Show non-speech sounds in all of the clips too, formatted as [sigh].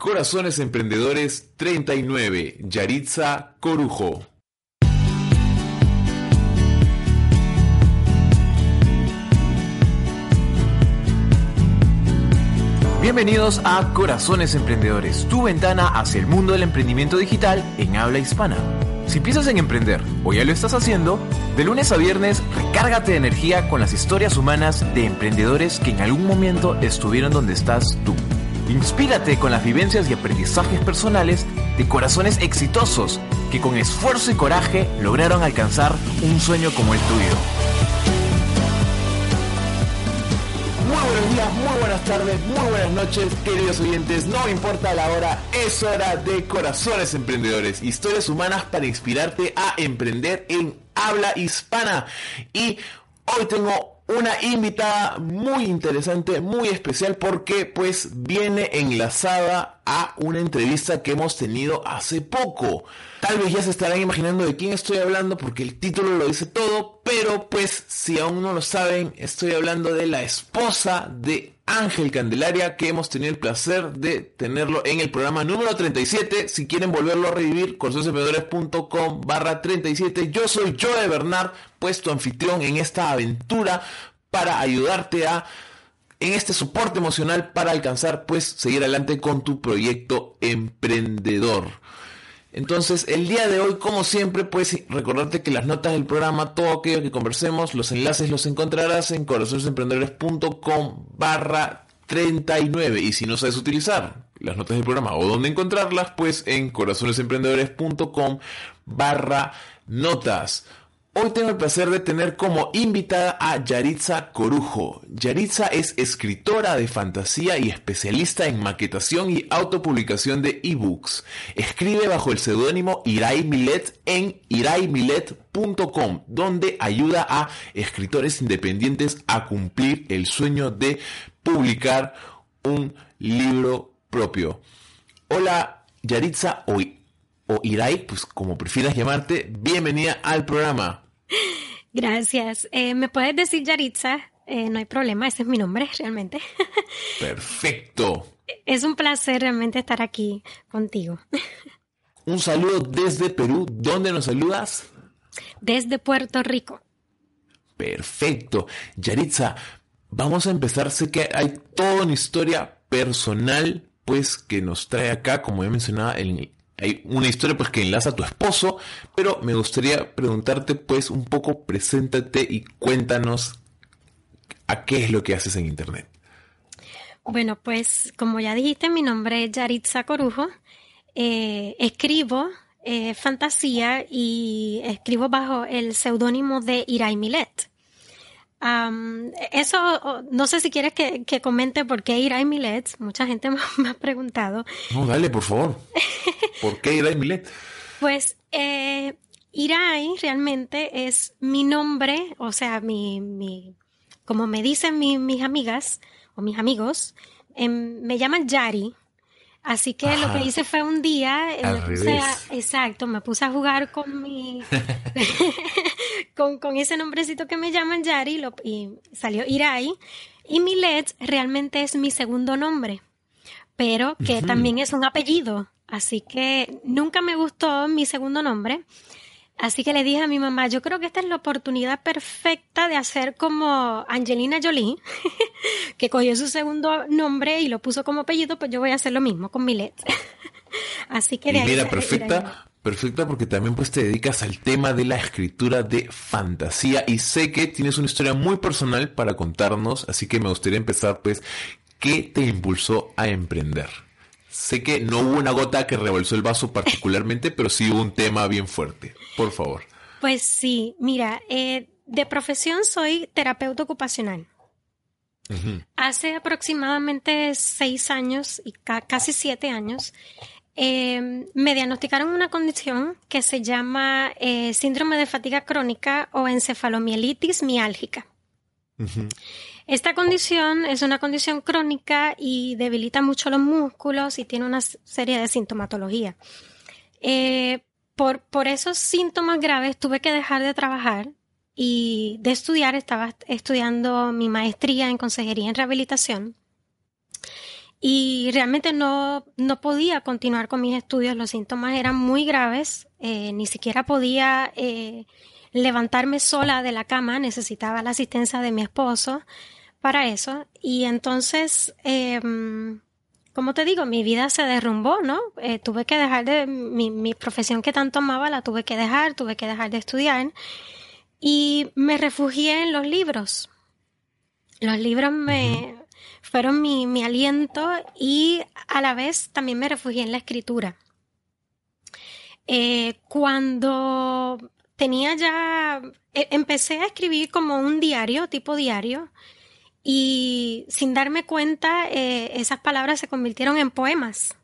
Corazones Emprendedores 39, Yaritza Corujo. Bienvenidos a Corazones Emprendedores, tu ventana hacia el mundo del emprendimiento digital en habla hispana. Si piensas en emprender o ya lo estás haciendo, de lunes a viernes recárgate de energía con las historias humanas de emprendedores que en algún momento estuvieron donde estás tú. Inspírate con las vivencias y aprendizajes personales de corazones exitosos que con esfuerzo y coraje lograron alcanzar un sueño como el tuyo. Muy buenos días, muy buenas tardes, muy buenas noches, queridos oyentes. No importa la hora, es hora de Corazones Emprendedores. Historias humanas para inspirarte a emprender en habla hispana. Y hoy tengo una invitada muy interesante, muy especial porque pues viene enlazada a una entrevista que hemos tenido hace poco. Tal vez ya se estarán imaginando de quién estoy hablando porque el título lo dice todo, pero pues si aún no lo saben, estoy hablando de la esposa de Ángel Candelaria, que hemos tenido el placer de tenerlo en el programa número 37. Si quieren volverlo a revivir, corazonesemprendedores.com barra 37. Yo soy Joe Bernard, puesto anfitrión en esta aventura para ayudarte a en este soporte emocional para alcanzar pues seguir adelante con tu proyecto emprendedor. Entonces, el día de hoy, como siempre, pues recordarte que las notas del programa, todo aquello que conversemos, los enlaces los encontrarás en corazonesemprendedores.com barra 39. Y si no sabes utilizar las notas del programa o dónde encontrarlas, pues en corazonesemprendedores.com barra notas. Hoy tengo el placer de tener como invitada a Yaritza Corujo. Yaritza es escritora de fantasía y especialista en maquetación y autopublicación de ebooks. Escribe bajo el seudónimo Irai Milet en iraimilet.com, donde ayuda a escritores independientes a cumplir el sueño de publicar un libro propio. Hola Yaritza, hoy o Irai, pues como prefieras llamarte, bienvenida al programa. Gracias. Eh, ¿Me puedes decir Yaritza? Eh, no hay problema, ese es mi nombre realmente. [laughs] Perfecto. Es un placer realmente estar aquí contigo. [laughs] Un saludo desde Perú. ¿Dónde nos saludas? Desde Puerto Rico. Perfecto. Yaritza, vamos a empezar. Sé que hay toda una historia personal, pues, que nos trae acá, como he mencionado en, hay una historia pues que enlaza a tu esposo, pero me gustaría preguntarte pues un poco, preséntate y cuéntanos a qué es lo que haces en internet. Bueno, pues como ya dijiste, mi nombre es Yaritza Corujo. Eh, escribo eh, fantasía y escribo bajo el seudónimo de Irai Milet eso, no sé si quieres que, comente por qué Irai Milet. Mucha gente [laughs] me, ha preguntado. No, dale, por favor. [laughs] ¿Por qué Irai Milet? Pues eh, Irai realmente es mi nombre, o sea, mi, mi como me dicen mis amigas o mis amigos, em, me llaman Yari. Así que lo que hice fue un día, eh, exacto, me puse a jugar con mi, [laughs] con, ese nombrecito que me llaman Yari y salió Irai. Y Milet realmente es mi segundo nombre, pero que también es un apellido. Así que nunca me gustó mi segundo nombre. Así que le dije a mi mamá, yo creo que esta es la oportunidad perfecta de hacer como Angelina Jolie, [laughs] que cogió su segundo nombre y lo puso como apellido, pues yo voy a hacer lo mismo con Milet. [laughs] Así que de mira, perfecta, perfecta porque también pues te dedicas al tema de la escritura de fantasía y sé que tienes una historia muy personal para contarnos, así que me gustaría empezar pues, ¿qué te impulsó a emprender? Sé que no hubo una gota que rebalsó el vaso particularmente, pero sí hubo un tema bien fuerte. Por favor. Pues sí, mira, eh, de profesión soy terapeuta ocupacional. Hace aproximadamente seis años y casi siete años eh, me diagnosticaron una condición que se llama eh, síndrome de fatiga crónica o encefalomielitis miálgica. Esta condición es una condición crónica y debilita mucho los músculos y tiene una serie de sintomatología. Eh, por, por esos síntomas graves tuve que dejar de trabajar y de estudiar. Estaba estudiando mi maestría en consejería en rehabilitación y realmente no, no podía continuar con mis estudios. Los síntomas eran muy graves, eh, ni siquiera podía eh, levantarme sola de la cama, necesitaba la asistencia de mi esposo para eso. Y entonces, em, como te digo, mi vida se derrumbó, ¿no? Eh, tuve que dejar de mi, mi profesión que tanto amaba, la tuve que dejar, tuve que dejar de estudiar y me refugié en los libros. Los libros me, fueron mi, aliento y a la vez también me refugié en la escritura. Eh, cuando tenía ya, e, empecé a escribir como un diario, tipo diario, y sin darme cuenta eh, esas palabras se convirtieron en poemas.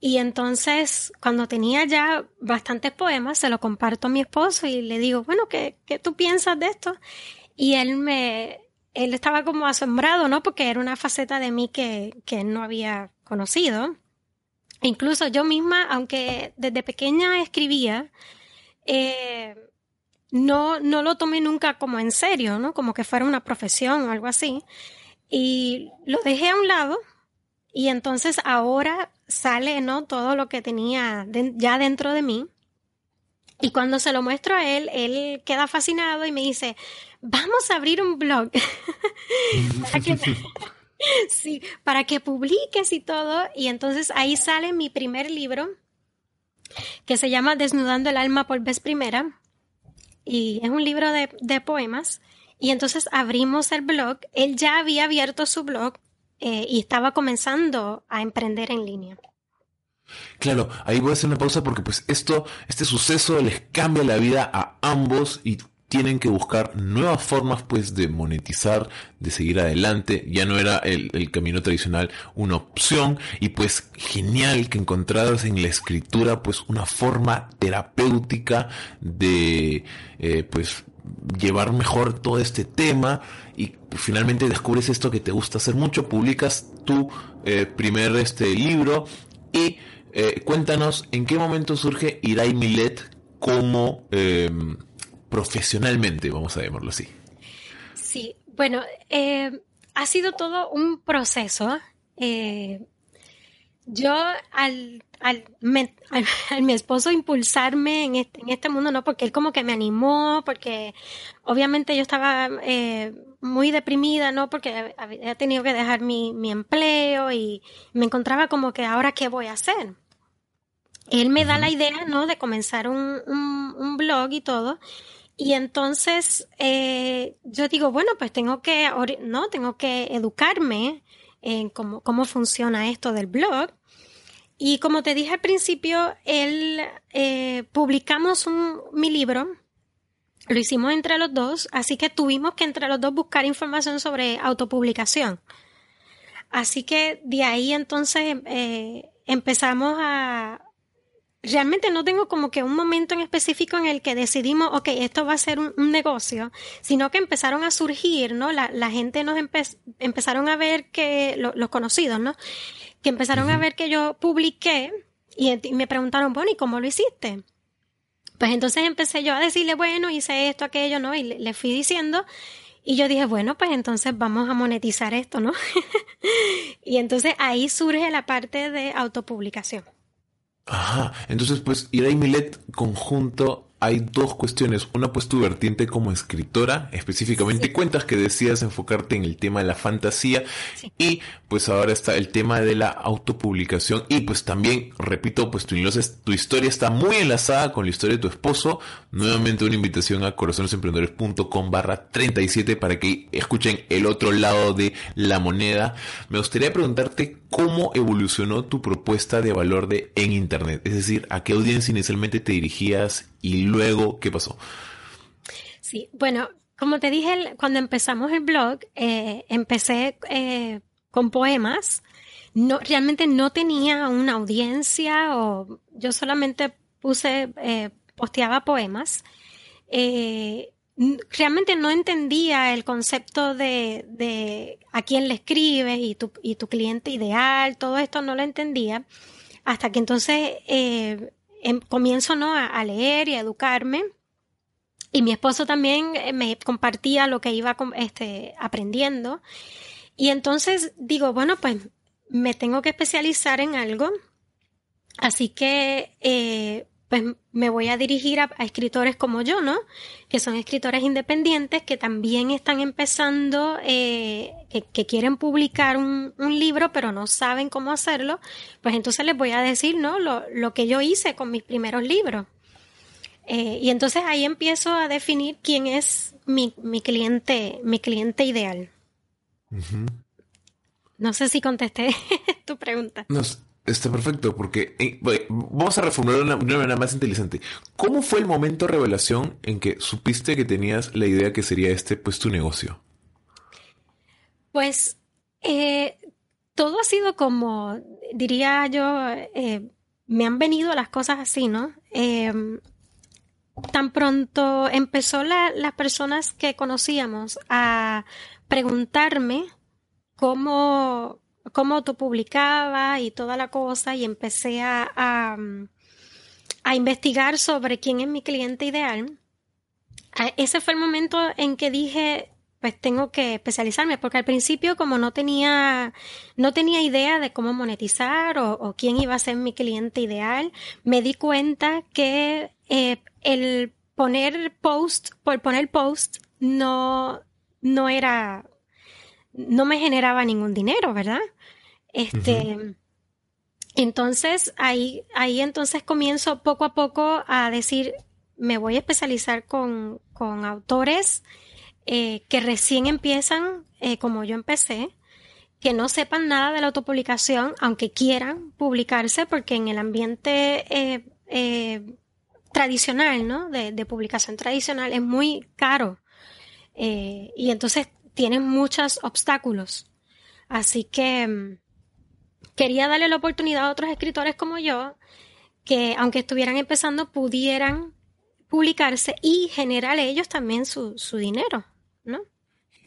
Y entonces, cuando tenía ya bastantes poemas, se lo comparto a mi esposo y le digo, bueno, ¿qué, qué tú piensas de esto? Y él me, él estaba como asombrado, ¿no? Porque era una faceta de mí que, que no había conocido. incluso yo misma, aunque desde pequeña escribía, eh, no, no lo tomé nunca como en serio, ¿no? Como que fuera una profesión o algo así. Y lo dejé a un lado y entonces ahora sale, ¿no? Todo lo que tenía ya dentro de mí. Y cuando se lo muestro a él, él queda fascinado y me dice, vamos a abrir un blog. [laughs] para que, [laughs] sí, para que publiques y todo. Y entonces ahí sale mi primer libro, que se llama Desnudando el alma por vez primera. Y es un libro de, de poemas. Y entonces abrimos el blog. Él ya había abierto su blog eh, y estaba comenzando a emprender en línea. Claro, ahí voy a hacer una pausa porque pues esto, este suceso les cambia la vida a ambos y tienen que buscar nuevas formas pues de monetizar, de seguir adelante. Ya no era el, camino tradicional una opción y pues genial que encontraras en la escritura pues una forma terapéutica de eh, pues llevar mejor todo este tema y finalmente descubres esto que te gusta hacer mucho, publicas tu eh, primer este libro y eh, cuéntanos en qué momento surge Irai Milet como em, profesionalmente, vamos a llamarlo así. Sí, bueno, eh, ha sido todo un proceso. Eh, yo al, al, [laughs] mi esposo impulsarme en este, en este, mundo, no, porque él como que me animó, porque obviamente yo estaba eh, muy deprimida, ¿no? Porque había tenido que dejar mi, mi empleo y me encontraba como que ahora qué voy a hacer. Él me da la idea, ¿no? De comenzar un, un, un blog y todo. Y entonces eh, yo digo, bueno, pues tengo que, no, tengo que educarme en cómo, cómo funciona esto del blog. Y como te dije al principio, él, eh, publicamos un, mi libro, lo hicimos entre los dos, así que tuvimos que entre los dos buscar información sobre autopublicación. Así que de ahí entonces eh, empezamos a, realmente no tengo como que un momento en específico en el que decidimos, ok, esto va a ser un, negocio, sino que empezaron a surgir, ¿no? La, la gente nos empezaron a ver que, los conocidos, ¿no? Que empezaron a ver que yo publiqué y, me preguntaron, bueno, ¿y cómo lo hiciste? Pues entonces empecé yo a decirle, bueno, hice esto, aquello, ¿no? Y le, le fui diciendo. Y yo dije, bueno, pues entonces vamos a monetizar esto, ¿no? [laughs] y entonces ahí surge la parte de autopublicación. Ajá, entonces pues Ira y Milet conjunto hay dos cuestiones. Una, pues tu vertiente como escritora, específicamente cuentas que decías enfocarte en el tema de la fantasía y pues ahora está el tema de la autopublicación y pues también, repito, pues tu, tu historia está muy enlazada con la historia de tu esposo. Nuevamente una invitación a corazonesemprendedores.com barra 37 para que escuchen el otro lado de la moneda. Me gustaría preguntarte cómo evolucionó tu propuesta de valor de en Internet, es decir, a qué audiencia inicialmente te dirigías y luego qué pasó. Sí, bueno, como te dije cuando empezamos el blog, eh, empecé eh, con poemas. no, realmente no tenía una audiencia o yo solamente puse, eh, posteaba poemas. Eh, realmente no entendía el concepto de, de a quién le escribes y tu, y tu, cliente ideal, todo esto no lo entendía, hasta que entonces eh, em, comienzo ¿no? a, leer y a educarme. Y mi esposo también eh, me compartía lo que iba este, aprendiendo. Y entonces digo, bueno, pues me tengo que especializar en algo. Así que eh, pues me voy a dirigir a, escritores como yo, ¿no? Que son escritores independientes que también están empezando, eh, que, quieren publicar un, libro, pero no saben cómo hacerlo. Pues entonces les voy a decir, ¿no? Lo, lo que yo hice con mis primeros libros. Eh, y entonces ahí empiezo a definir quién es mi, mi cliente, mi cliente ideal. No sé si contesté [laughs] tu pregunta. No, está perfecto, porque eh, vamos a reformular de una, manera más inteligente. ¿Cómo fue el momento de revelación en que supiste que tenías la idea que sería este, pues, tu negocio? Pues eh, todo ha sido como, diría yo, eh, me han venido las cosas así, ¿no? tan pronto empezó las personas que conocíamos a preguntarme cómo, cómo autopublicaba y toda la cosa y empecé a, a, investigar sobre quién es mi cliente ideal. Ese fue el momento en que dije, pues tengo que especializarme, porque al principio como no tenía, no tenía idea de cómo monetizar o, quién iba a ser mi cliente ideal, me di cuenta que eh, el poner post por poner post no, no era no me generaba ningún dinero, ¿verdad? Este, entonces ahí, ahí entonces comienzo poco a poco a decir, me voy a especializar con, con autores eh, que recién empiezan, eh, como yo empecé, que no sepan nada de la autopublicación, aunque quieran publicarse, porque en el ambiente eh, tradicional, ¿no? De, de, publicación tradicional es muy caro. y entonces tienen muchos obstáculos. Así que mm, quería darle la oportunidad a otros escritores como yo que, aunque estuvieran empezando, pudieran publicarse y generar ellos también su, dinero, ¿no?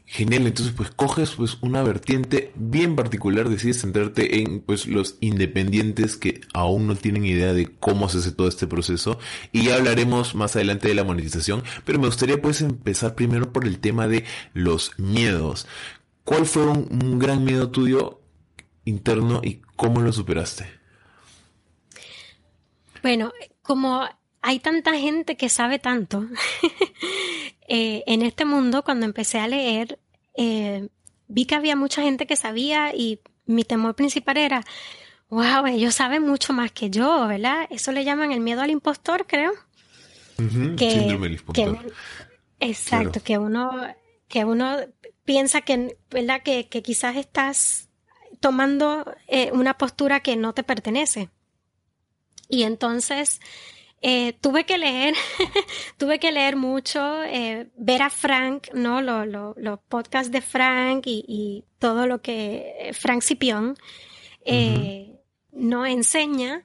Genial, entonces pues coges pues una vertiente bien particular, decides centrarte en pues los independientes que aún no tienen idea de cómo se hace todo este proceso y ya hablaremos más adelante de la monetización, pero me gustaría pues empezar primero por el tema de los miedos. ¿Cuál fue un, gran miedo tuyo interno y cómo lo superaste? Bueno, como hay tanta gente que sabe tanto, [laughs] eh, en este mundo cuando empecé a leer, eh, vi que había mucha gente que sabía y mi temor principal era, wow, ellos saben mucho más que yo, ¿verdad? Eso le llaman el miedo al impostor, creo. síndrome del impostor. exacto, que uno, que uno piensa que, ¿verdad? Que, que quizás estás tomando eh, una postura que no te pertenece. Y entonces eh, tuve que leer, [laughs] tuve que leer mucho, eh, ver a Frank, ¿no? Los podcasts de Frank y, todo lo que Frank Cipión nos enseña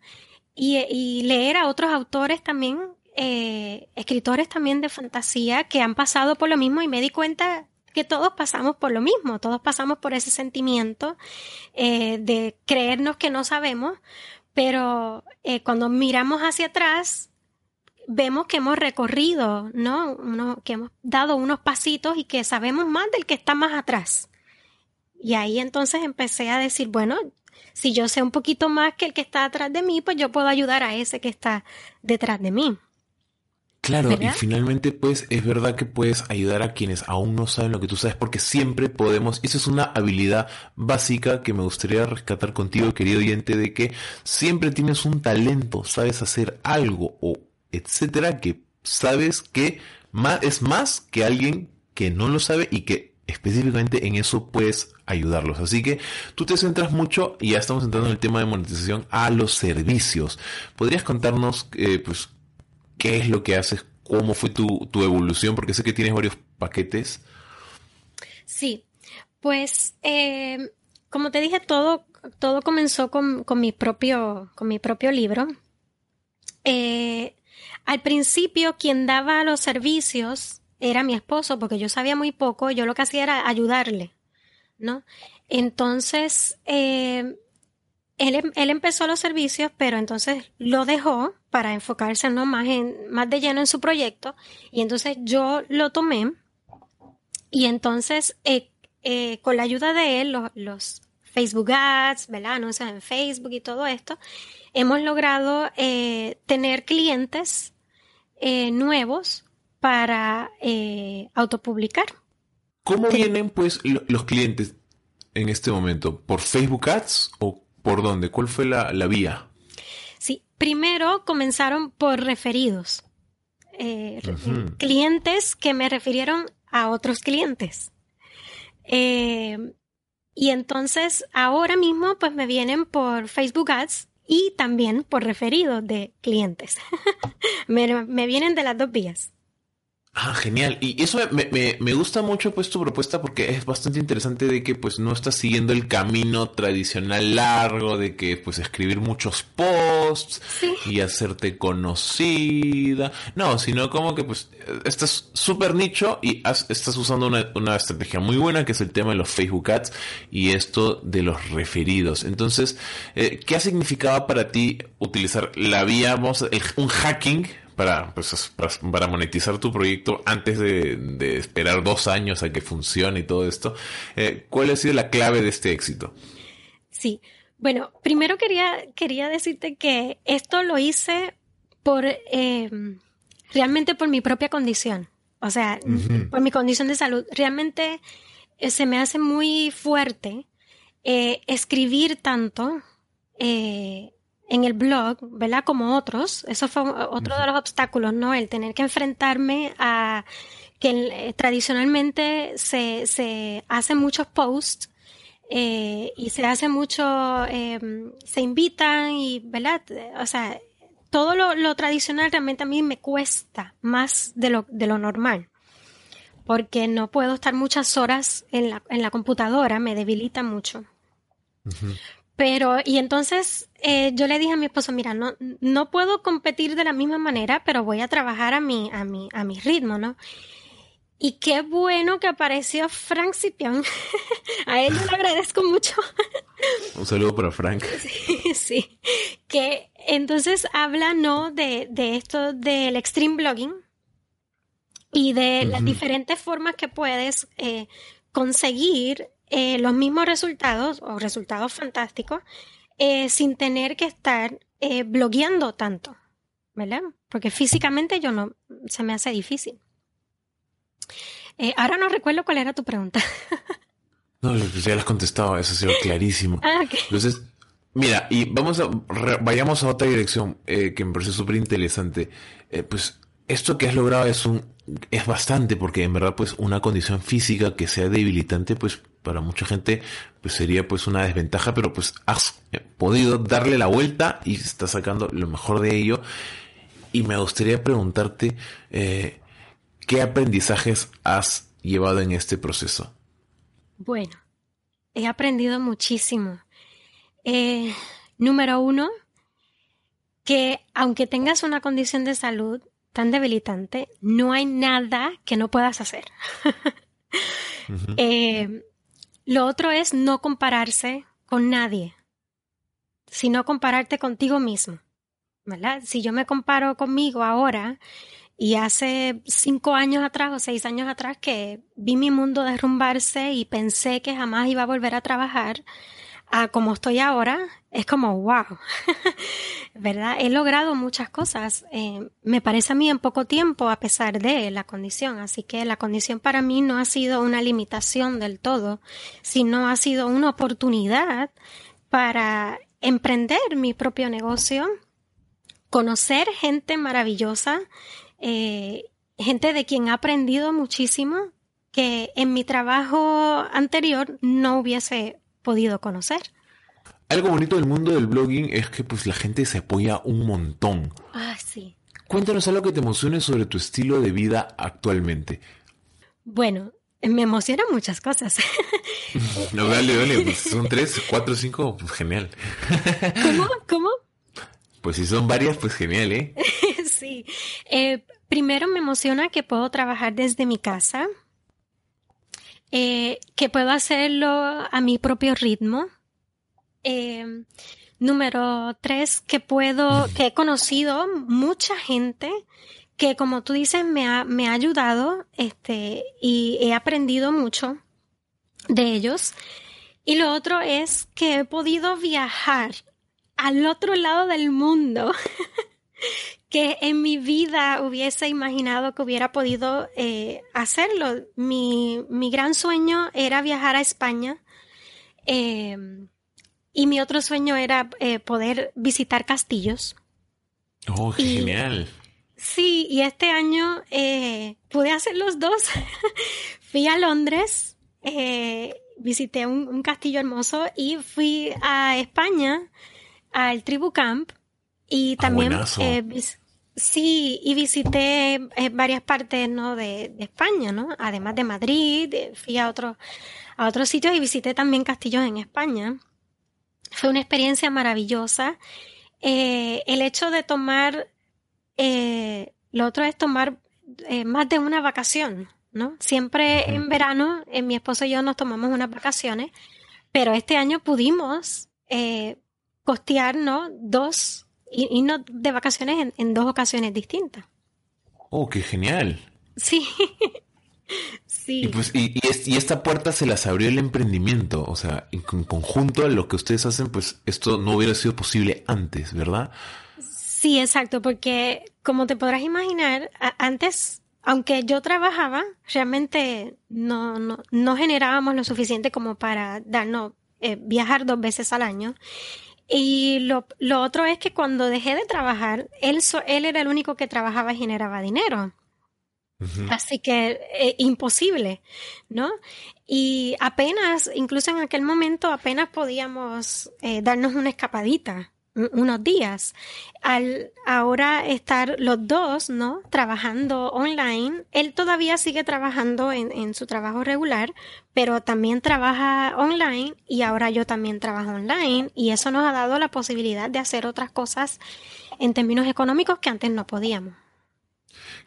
y, y, leer a otros autores también, escritores también de fantasía que han pasado por lo mismo y me di cuenta que todos pasamos por lo mismo, todos pasamos por ese sentimiento eh, de creernos que no sabemos, pero eh, cuando miramos hacia atrás, vemos que hemos recorrido, ¿no? que hemos dado unos pasitos y que sabemos más del que está más atrás. Y ahí entonces empecé a decir, bueno, si yo sé un poquito más que el que está atrás de mí, pues yo puedo ayudar a ese que está detrás de mí. Claro, y finalmente pues es verdad que puedes ayudar a quienes aún no saben lo que tú sabes porque siempre podemos, y eso es una habilidad básica que me gustaría rescatar contigo querido oyente de que siempre tienes un talento, sabes hacer algo o etcétera que sabes que es más que alguien que no lo sabe y que específicamente en eso puedes ayudarlos. Así que tú te centras mucho, y ya estamos entrando en el tema de monetización, a los servicios. ¿Podrías contarnos eh, pues qué es lo que haces, cómo fue tu, evolución, porque sé que tienes varios paquetes. Sí, pues eh, como te dije, todo todo comenzó con, con, mi propio, con mi propio libro. Eh, al principio, quien daba los servicios era mi esposo, porque yo sabía muy poco, yo lo que hacía era ayudarle, ¿no? Entonces, eh, él, él, empezó los servicios, pero entonces lo dejó para enfocarse ¿no? más, en, más de lleno en su proyecto, y entonces yo lo tomé, y entonces eh, eh, con la ayuda de él, los, los Facebook Ads, ¿verdad? Anuncios en Facebook y todo esto, hemos logrado eh, tener clientes nuevos para autopublicar. ¿Cómo vienen pues los clientes en este momento? ¿Por Facebook Ads o por dónde? ¿Cuál fue la, la vía? Sí, primero comenzaron por referidos. Eh, clientes que me refirieron a otros clientes. Eh, y entonces ahora mismo pues me vienen por Facebook Ads y también por referidos de clientes. [laughs] me, me vienen de las dos vías. Ah, genial. Y eso me, me, me, gusta mucho pues tu propuesta porque es bastante interesante de que pues no estás siguiendo el camino tradicional largo de que pues escribir muchos posts sí. y hacerte conocida. No, sino como que pues estás súper nicho y has, estás usando una, una, estrategia muy buena que es el tema de los Facebook Ads y esto de los referidos. Entonces, eh, ¿qué ha significado para ti utilizar la vía, vamos, el, un hacking? Para, pues, para, monetizar tu proyecto antes de, de, esperar dos años a que funcione y todo esto. Eh, ¿Cuál ha sido la clave de este éxito? Sí, bueno, primero quería, quería decirte que esto lo hice por eh, realmente por mi propia condición, o sea, uh -huh. por mi condición de salud. Realmente eh, se me hace muy fuerte eh, escribir tanto en el blog, ¿verdad? Como otros. Eso fue otro de los obstáculos, ¿no? El tener que enfrentarme a que tradicionalmente se, se hacen muchos posts eh, y se hace mucho, eh, se invitan y, ¿verdad? O sea, todo lo, lo, tradicional realmente a mí me cuesta más de lo, de lo normal. Porque no puedo estar muchas horas en la, en la computadora, me debilita mucho. Uh -huh. Pero, y entonces eh, yo le dije a mi esposo, mira, no, no puedo competir de la misma manera, pero voy a trabajar a mi, a mi, a mi ritmo, ¿no? Y qué bueno que apareció Frank Cipión. [laughs] a él le agradezco mucho. Un saludo para Frank. [laughs] Sí, sí. Que entonces habla, ¿no? De, de esto del extreme blogging y de uh -huh. las diferentes formas que puedes eh, conseguir eh, los mismos resultados o resultados fantásticos eh, sin tener que estar eh, blogueando tanto, ¿verdad? Porque físicamente yo no, se me hace difícil. Eh, ahora no recuerdo cuál era tu pregunta. [laughs] no, ya las has contestado, eso ha sido clarísimo. Ah, okay. Entonces, mira, y vamos a, vayamos a otra dirección que me parece súper interesante. pues esto que has logrado es un es bastante porque en verdad pues una condición física que sea debilitante pues para mucha gente pues sería pues una desventaja pero pues has podido darle la vuelta y estás sacando lo mejor de ello y me gustaría preguntarte eh, qué aprendizajes has llevado en este proceso bueno he aprendido muchísimo eh, número uno que aunque tengas una condición de salud tan debilitante, no hay nada que no puedas hacer. [laughs] uh -huh. eh, lo otro es no compararse con nadie, sino compararte contigo mismo. ¿verdad? Si yo me comparo conmigo ahora y hace cinco años atrás o seis años atrás que vi mi mundo derrumbarse y pensé que jamás iba a volver a trabajar, a como estoy ahora, es como, wow, [laughs] ¿verdad? He logrado muchas cosas, eh, me parece a mí en poco tiempo a pesar de la condición, así que la condición para mí no ha sido una limitación del todo, sino ha sido una oportunidad para emprender mi propio negocio, conocer gente maravillosa, eh, gente de quien he aprendido muchísimo que en mi trabajo anterior no hubiese podido conocer. Algo bonito del mundo del blogging es que pues la gente se apoya un montón. Ah, sí. Cuéntanos algo que te emocione sobre tu estilo de vida actualmente. Bueno, me emocionan muchas cosas. [laughs] no, dale, dale, pues son tres, cuatro, cinco, pues genial. ¿Cómo? ¿Cómo? Pues si son varias, pues genial, ¿eh? [laughs] sí. Eh, primero me emociona que puedo trabajar desde mi casa, eh, que puedo hacerlo a mi propio ritmo. Eh, número tres, que puedo, que he conocido mucha gente que como tú dices me ha, me ha ayudado este, y he aprendido mucho de ellos. Y lo otro es que he podido viajar al otro lado del mundo [laughs] que en mi vida hubiese imaginado que hubiera podido eh, hacerlo. Mi, mi, gran sueño era viajar a España eh, y mi otro sueño era eh, poder visitar castillos. Oh, genial. Sí, y este año eh, pude hacer los dos. [laughs] fui a Londres, visité un, castillo hermoso y fui a España, al Tribu Camp, y ah, también sí, y visité varias partes ¿no? de, España, ¿no? Además de Madrid, fui a otros a otros sitios y visité también castillos en España. Fue una experiencia maravillosa. el hecho de tomar eh, lo otro es tomar eh, más de una vacación, ¿no? Siempre en verano, eh, mi esposo y yo nos tomamos unas vacaciones, pero este año pudimos eh, costear, ¿no? Dos, y, no de vacaciones en, dos ocasiones distintas. Oh, qué genial. Sí. [laughs] sí. Y, pues, y, y, esta puerta se las abrió el emprendimiento, o sea, en conjunto a lo que ustedes hacen, pues esto no hubiera sido posible antes, ¿verdad? Sí, exacto, porque como te podrás imaginar, antes, aunque yo trabajaba, realmente no, no, no generábamos lo suficiente como para darnos, eh, viajar dos veces al año. Y lo, lo, otro es que cuando dejé de trabajar, él, él era el único que trabajaba y generaba dinero. Así que eh, imposible, ¿no? Y apenas, incluso en aquel momento, apenas podíamos eh, darnos una escapadita unos días. Al ahora estar los dos, ¿no? Trabajando online, él todavía sigue trabajando en, en, su trabajo regular, pero también trabaja online y ahora yo también trabajo online y eso nos ha dado la posibilidad de hacer otras cosas en términos económicos que antes no podíamos.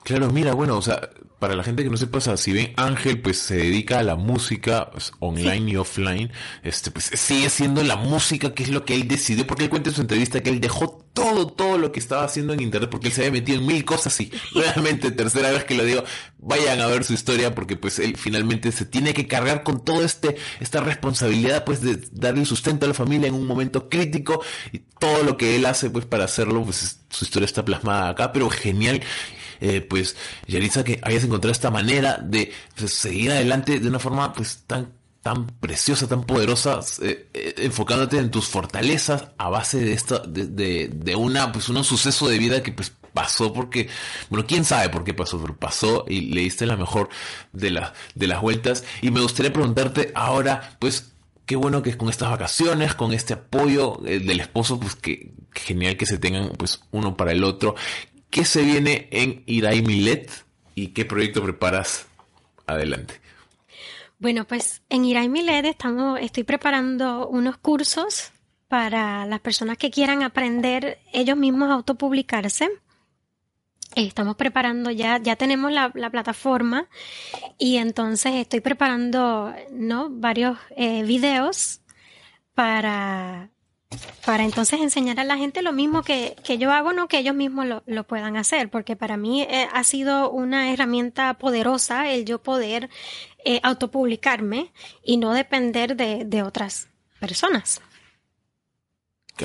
Claro, mira, bueno, o sea, para la gente que no sepa, si ven Ángel, pues se dedica a la música pues, online y offline, este, pues sigue siendo la música que es lo que él decidió, porque él cuenta en su entrevista que él dejó todo, todo lo que estaba haciendo en internet, porque él se había metido en mil cosas y [laughs] realmente tercera vez que lo digo, vayan a ver su historia, porque pues él finalmente se tiene que cargar con todo este, esta responsabilidad, pues de darle sustento a la familia en un momento crítico y todo lo que él hace, pues para hacerlo, pues su historia está plasmada acá, pero genial eh, pues, Yaritza, que hayas encontrado esta manera de pues, seguir adelante de una forma, pues, tan tan preciosa, tan poderosa, eh, eh, enfocándote en tus fortalezas a base de esta, de, de, una, pues un suceso de vida que pues pasó porque, bueno, quién sabe por qué pasó, pero pasó y le diste la mejor de, la, de las vueltas. Y me gustaría preguntarte ahora, pues, qué bueno que con estas vacaciones, con este apoyo del esposo, pues que genial que se tengan pues uno para el otro. ¿Qué se viene en Irai Milet y qué proyecto preparas adelante? Bueno, pues en Irai Milet estamos, estoy preparando unos cursos para las personas que quieran aprender ellos mismos a autopublicarse. Estamos preparando ya, ya tenemos la, plataforma y entonces estoy preparando ¿no? varios eh, videos para para entonces enseñar a la gente lo mismo que, yo hago, no que ellos mismos lo, puedan hacer, porque para mí eh, ha sido una herramienta poderosa el yo poder eh, autopublicarme y no depender de otras personas.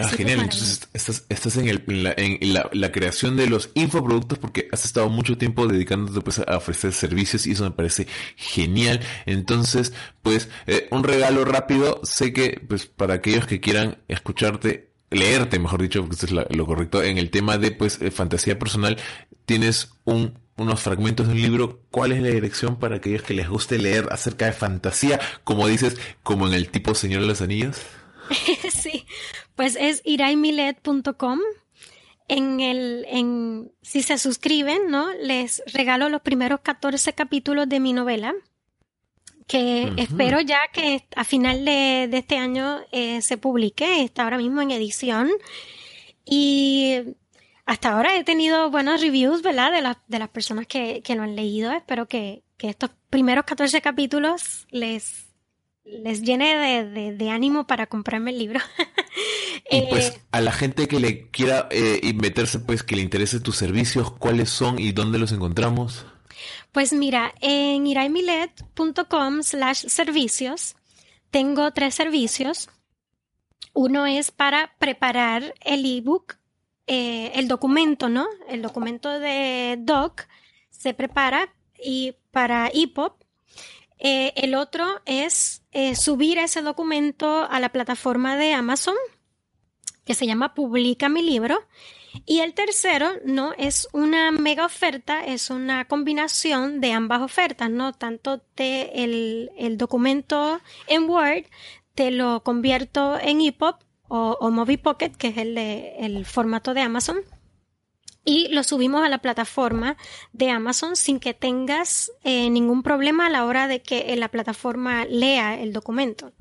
Ah, genial. Entonces estás, estás en, el, en, la, creación de los infoproductos porque has estado mucho tiempo dedicándote pues, a ofrecer servicios y eso me parece genial. Entonces, pues, eh, un regalo rápido. Sé que, pues, para aquellos que quieran escucharte, leerte, mejor dicho, porque esto es lo correcto, en el tema de, pues, eh, fantasía personal, tienes un unos fragmentos de un libro, ¿cuál es la dirección para aquellos que les guste leer acerca de fantasía, como dices, como en el tipo Señor de los Anillos? [laughs] sí, pues es iraimilet.com. En el, en, si se suscriben, ¿no? Les regalo los primeros 14 capítulos de mi novela. que espero ya que a final de, este año eh, se publique, está ahora mismo en edición. Y hasta ahora he tenido buenos reviews, ¿verdad? De, de las personas que, que, lo han leído. Espero que, que estos primeros 14 capítulos les, les llene de, de, ánimo para comprarme el libro. [laughs] y pues eh, a la gente que le quiera eh, meterse, pues que le interese tus servicios, ¿cuáles son y dónde los encontramos? Pues mira, en iraimilet.com slash servicios tengo tres servicios. Uno es para preparar el ebook, eh, el documento, ¿no? El documento de doc se prepara y para EPUB. Eh, el otro es eh, subir ese documento a la plataforma de Amazon que se llama Publica mi libro. Y el tercero, ¿no? Es una mega oferta, es una combinación de ambas ofertas, ¿no? Tanto de el, el documento en Word, te lo convierto en EPUB o, o Movie Pocket, que es el, de, el formato de Amazon, y lo subimos a la plataforma de Amazon sin que tengas eh, ningún problema a la hora de que la plataforma lea el documento.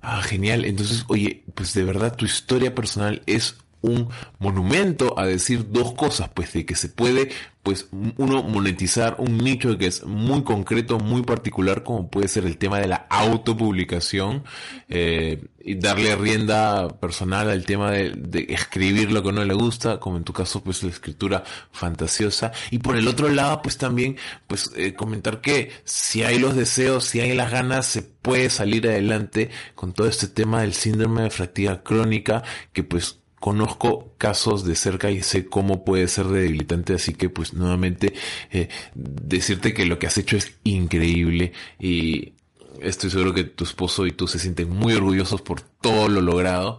Ah, genial. Entonces, oye, pues de verdad tu historia personal es un monumento a decir dos cosas, pues de que se puede, pues uno monetizar un nicho que es muy concreto, muy particular, como puede ser el tema de la autopublicación, eh, y darle rienda personal al tema de, escribir lo que no le gusta, como en tu caso, pues la escritura fantasiosa, y por el otro lado, pues también, pues eh, comentar que si hay los deseos, si hay las ganas, se puede salir adelante con todo este tema del síndrome de fatiga crónica, que pues conozco casos de cerca y sé cómo puede ser debilitante, así que pues nuevamente eh, decirte que lo que has hecho es increíble y estoy seguro que tu esposo y tú se sienten muy orgullosos por todo lo logrado.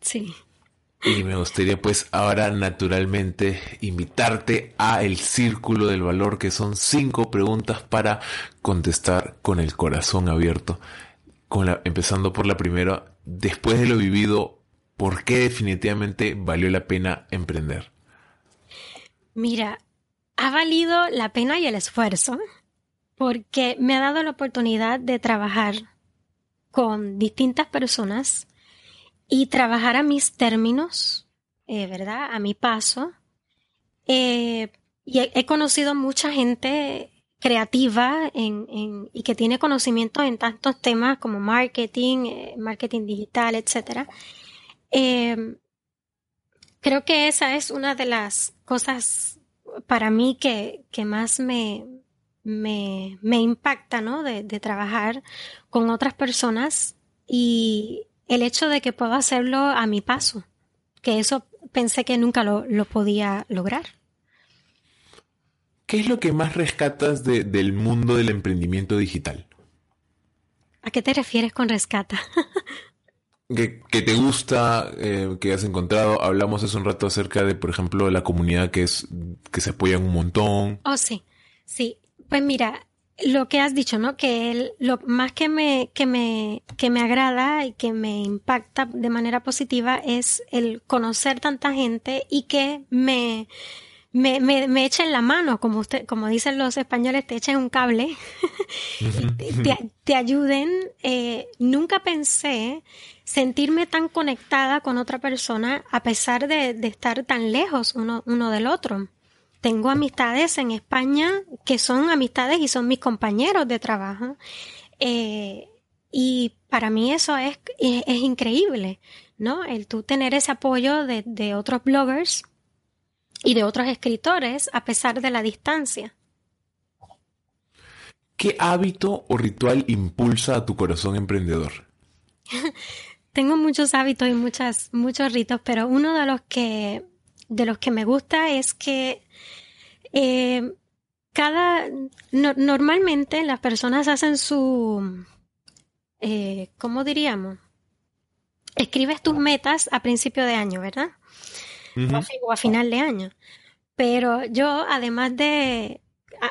Sí. Y me gustaría pues ahora naturalmente invitarte a el círculo del valor que son cinco preguntas para contestar con el corazón abierto. Con la, empezando por la primera, después de lo vivido, ¿por qué definitivamente valió la pena emprender? Mira, ha valido la pena y el esfuerzo porque me ha dado la oportunidad de trabajar con distintas personas y trabajar a mis términos, eh, ¿verdad? A mi paso. Eh, y he, conocido mucha gente creativa y que tiene conocimiento en tantos temas como marketing, eh, marketing digital, etcétera. Eh, creo que esa es una de las cosas para mí que, que más me, me, me, impacta, ¿no? De, de, trabajar con otras personas y el hecho de que puedo hacerlo a mi paso, que eso pensé que nunca lo, lo podía lograr. ¿Qué es lo que más rescatas de, del mundo del emprendimiento digital? ¿A qué te refieres con rescata? [laughs] que, te gusta, eh, que has encontrado. Hablamos hace un rato acerca de, por ejemplo, la comunidad que es que se apoyan un montón. Oh, sí, sí. Pues mira, lo que has dicho, ¿no? Que lo más que me, que me, que me agrada y que me impacta de manera positiva es el conocer tanta gente y que me, me, me, me echen la mano, como usted, como dicen los españoles, te echen un cable, [laughs] te, te, ayuden. Eh, nunca pensé sentirme tan conectada con otra persona a pesar de, de estar tan lejos uno, uno del otro. Tengo amistades en España que son amistades y son mis compañeros de trabajo. Eh, y para mí eso es, es, es, increíble, ¿no? El tú tener ese apoyo de, de otros bloggers y de otros escritores a pesar de la distancia. ¿Qué hábito o ritual impulsa a tu corazón emprendedor? [laughs] Tengo muchos hábitos y muchas, muchos ritos, pero uno de los que, de los que me gusta es que eh, cada, normalmente las personas hacen su, eh, ¿cómo diríamos? Escribes tus metas a principio de año, ¿verdad? O, a, final de año. Pero yo, además de,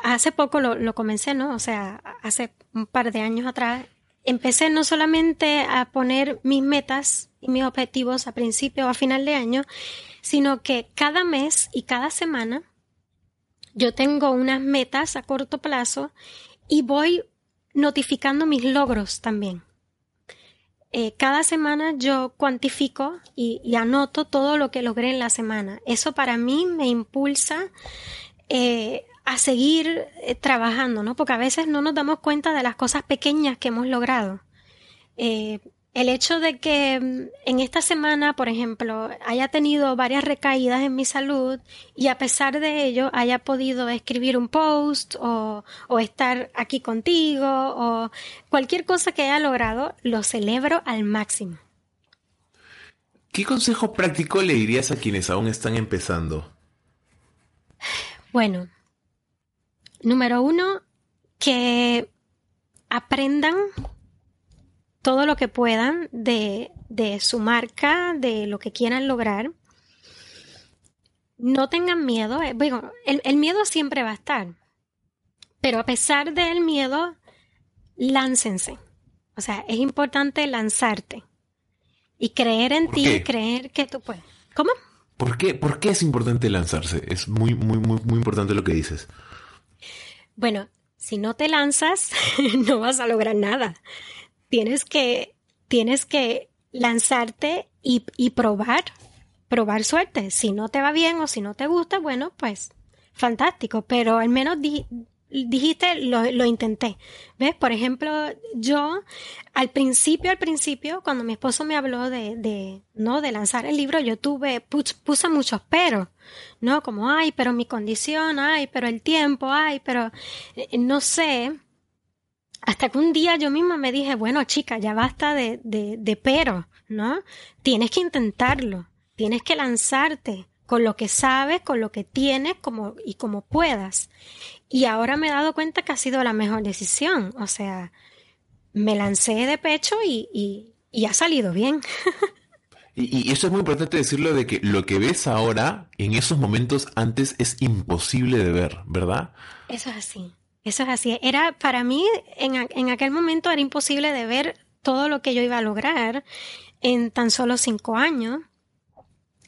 hace poco lo, lo comencé, ¿no? O sea, hace un par de años atrás, empecé no solamente a poner mis metas y mis objetivos a principio o a final de año, sino que cada mes y cada semana yo tengo unas metas a corto plazo y voy notificando mis logros también. Eh, cada semana yo cuantifico y, anoto todo lo que logré en la semana. Eso para mí me impulsa eh, a seguir eh, trabajando, ¿no? Porque a veces no nos damos cuenta de las cosas pequeñas que hemos logrado. El hecho de que mm, en esta semana, por ejemplo, haya tenido varias recaídas en mi salud y a pesar de ello haya podido escribir un post o, o estar aquí contigo o cualquier cosa que haya logrado, lo celebro al máximo. ¿Qué consejo práctico le dirías a quienes aún están empezando? Bueno, Número uno, que aprendan todo lo que puedan de, su marca, de lo que quieran lograr. No tengan miedo. Eh, bueno, el, el, miedo siempre va a estar. Pero a pesar del miedo, láncense. O sea, es importante lanzarte. Y creer en ti, y creer que tú puedes. ¿Cómo? ¿Por qué? ¿Por qué es importante lanzarse? Es muy, muy, muy, muy importante lo que dices. Bueno, si no te lanzas, [laughs] no vas a lograr nada. Tienes que, tienes que lanzarte y, y probar, probar suerte. Si no te va bien o si no te gusta, bueno, pues fantástico, pero al menos dijiste, lo, lo, intenté. ¿Ves? Por ejemplo, yo al principio, al principio, cuando mi esposo me habló de, de no, de lanzar el libro, yo tuve, puse muchos pero, ¿no? Como, ay, pero mi condición, ay, pero el tiempo, ay, pero eh, no sé. Hasta que un día yo misma me dije, bueno, chica, ya basta de, de, de pero, ¿no? Tienes que intentarlo, tienes que lanzarte con lo que sabes, con lo que tienes como, y como puedas. Y ahora me he dado cuenta que ha sido la mejor decisión. O sea, me lancé de pecho y, ha salido bien. [laughs] Y, eso es muy importante decirlo de que lo que ves ahora, en esos momentos antes, es imposible de ver, ¿verdad? Eso es así. Eso es así. Era, para mí, en, en aquel momento era imposible de ver todo lo que yo iba a lograr en tan solo cinco años.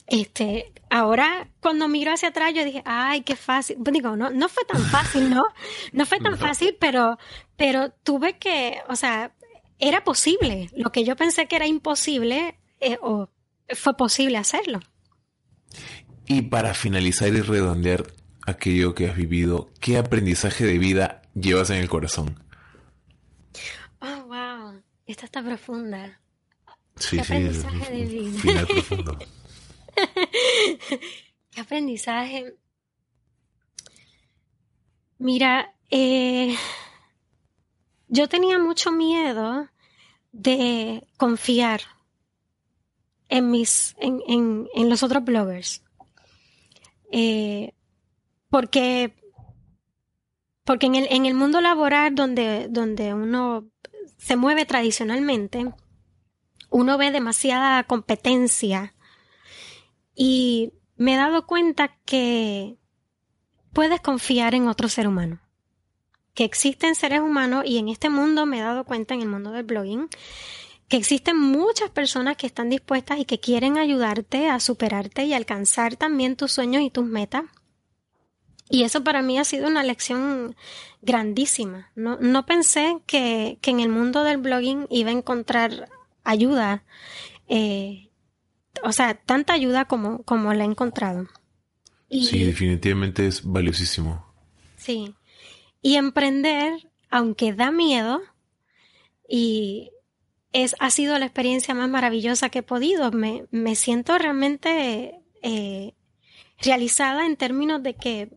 Este, ahora cuando miro hacia atrás yo dije, ay, qué fácil. Pues digo, no, no fue tan fácil, ¿no? No fue tan fácil, pero, pero tuve que, o sea, era posible. Lo que yo pensé que era imposible, eh, o fue posible hacerlo. Y para finalizar y redondear aquello que has vivido, ¿qué aprendizaje de vida llevas en el corazón? Oh, wow. Esta está profunda. Sí, ¿Qué aprendizaje de vida? Profundo. [laughs] ¿Qué aprendizaje? Mira, eh, yo tenía mucho miedo de confiar en mis, en, los otros bloggers. Eh, porque, porque en el, en el mundo laboral donde, donde uno se mueve tradicionalmente, uno ve demasiada competencia y me he dado cuenta que puedes confiar en otro ser humano. Que existen seres humanos y en este mundo me he dado cuenta, en el mundo del blogging, que existen muchas personas que están dispuestas y que quieren ayudarte a superarte y alcanzar también tus sueños y tus metas. Y eso para mí ha sido una lección grandísima. No, no pensé que, que, en el mundo del blogging iba a encontrar ayuda eh, o sea, tanta ayuda como, como la he encontrado. sí, definitivamente es valiosísimo. Sí. Y emprender, aunque da miedo, y es, ha sido la experiencia más maravillosa que he podido. Me, me siento realmente eh, realizada en términos de que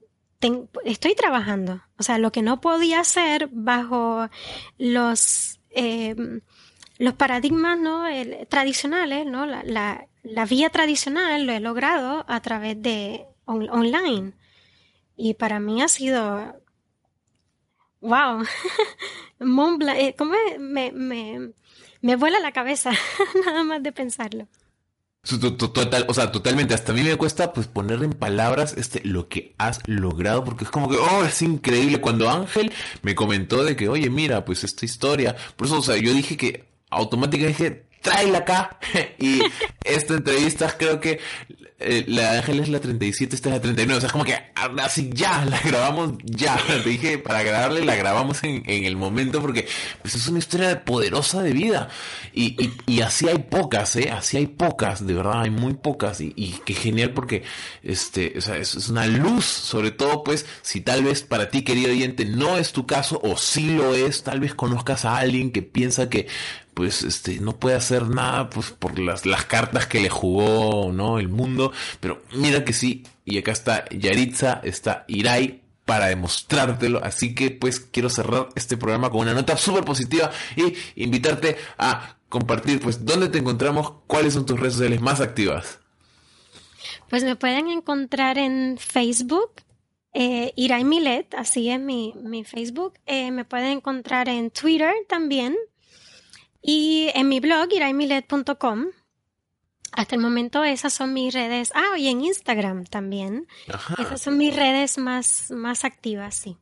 estoy trabajando. O sea, lo que no podía hacer bajo los, eh, los paradigmas ¿no? tradicionales, ¿no? La, la, la vía tradicional lo he logrado a través de online. Y para mí ha sido, wow, [laughs] eh, ¿cómo me, me, me vuela la cabeza [laughs] nada más de pensarlo. Total, o sea, totalmente. Hasta a mí me cuesta pues poner en palabras este lo que has logrado, porque es como que, oh, es increíble. Cuando Ángel me comentó de que, oye, mira, pues esta historia. Por eso, o sea, yo dije que automáticamente dije, tráela acá. [laughs] y esta entrevista creo que eh, la de Ángel es la 37, esta es la 39. O sea, es como que así ya, la grabamos ya. [laughs] Te dije, para grabarle la grabamos en, en el momento porque pues, es una historia poderosa de vida. Y, y, así hay pocas, ¿eh? Así hay pocas, de verdad, hay muy pocas. Y, y qué genial porque, este, o sea, es, una luz, sobre todo, pues, si tal vez para ti, querido oyente, no es tu caso o sí lo es, tal vez conozcas a alguien que piensa que pues este no puede hacer nada pues por las, las cartas que le jugó no el mundo. Pero mira que sí y acá está Yaritza está Irai para demostrártelo. Así que pues quiero cerrar este programa con una nota súper positiva y invitarte a compartir pues dónde te encontramos cuáles son tus redes sociales más activas. Pues me pueden encontrar en Facebook eh, Irai Milet, así es mi, mi Facebook. Eh, me pueden encontrar en Twitter también, y en mi blog, iraimilet.com, hasta el momento esas son mis redes. Ah, y en Instagram también. Esas son mis redes más, más activas, sí.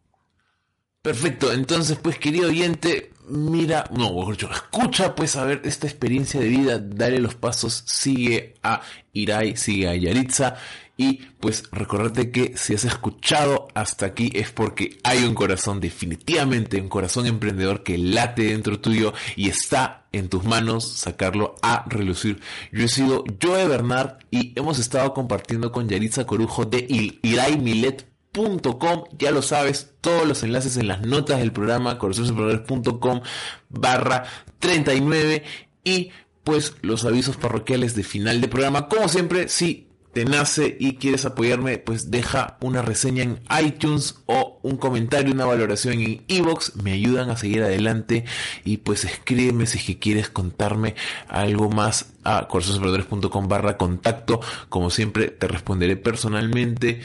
Perfecto, entonces pues querido oyente, mira, no, mejor dicho, escucha pues a ver esta experiencia de vida, dale los pasos, sigue a Irai, sigue a Yaritza y pues recordate que si has escuchado hasta aquí es porque hay un corazón, definitivamente un corazón emprendedor que late dentro tuyo y está en tus manos sacarlo a relucir. Yo he sido Joe Bernard y hemos estado compartiendo con Yaritza Corujo de iraimilet.com, ya lo sabes, todos los enlaces en las notas del programa, corazonesemprendedores.com barra 39 y pues los avisos parroquiales de final de programa. Como siempre, si te nace y quieres apoyarme, pues deja una reseña en iTunes o un comentario, una valoración en iVoox, me ayudan a seguir adelante y pues escríbeme si que quieres contarme algo más a corazonesemprendedores.com barra contacto, como siempre te responderé personalmente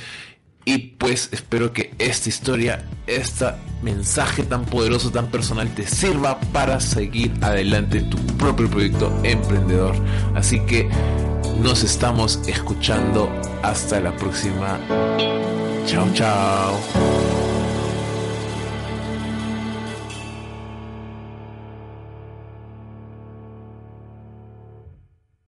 y pues espero que esta historia, este mensaje tan poderoso, tan personal te sirva para seguir adelante tu propio proyecto emprendedor. Así que nos estamos escuchando. Hasta la próxima. Chao, chao.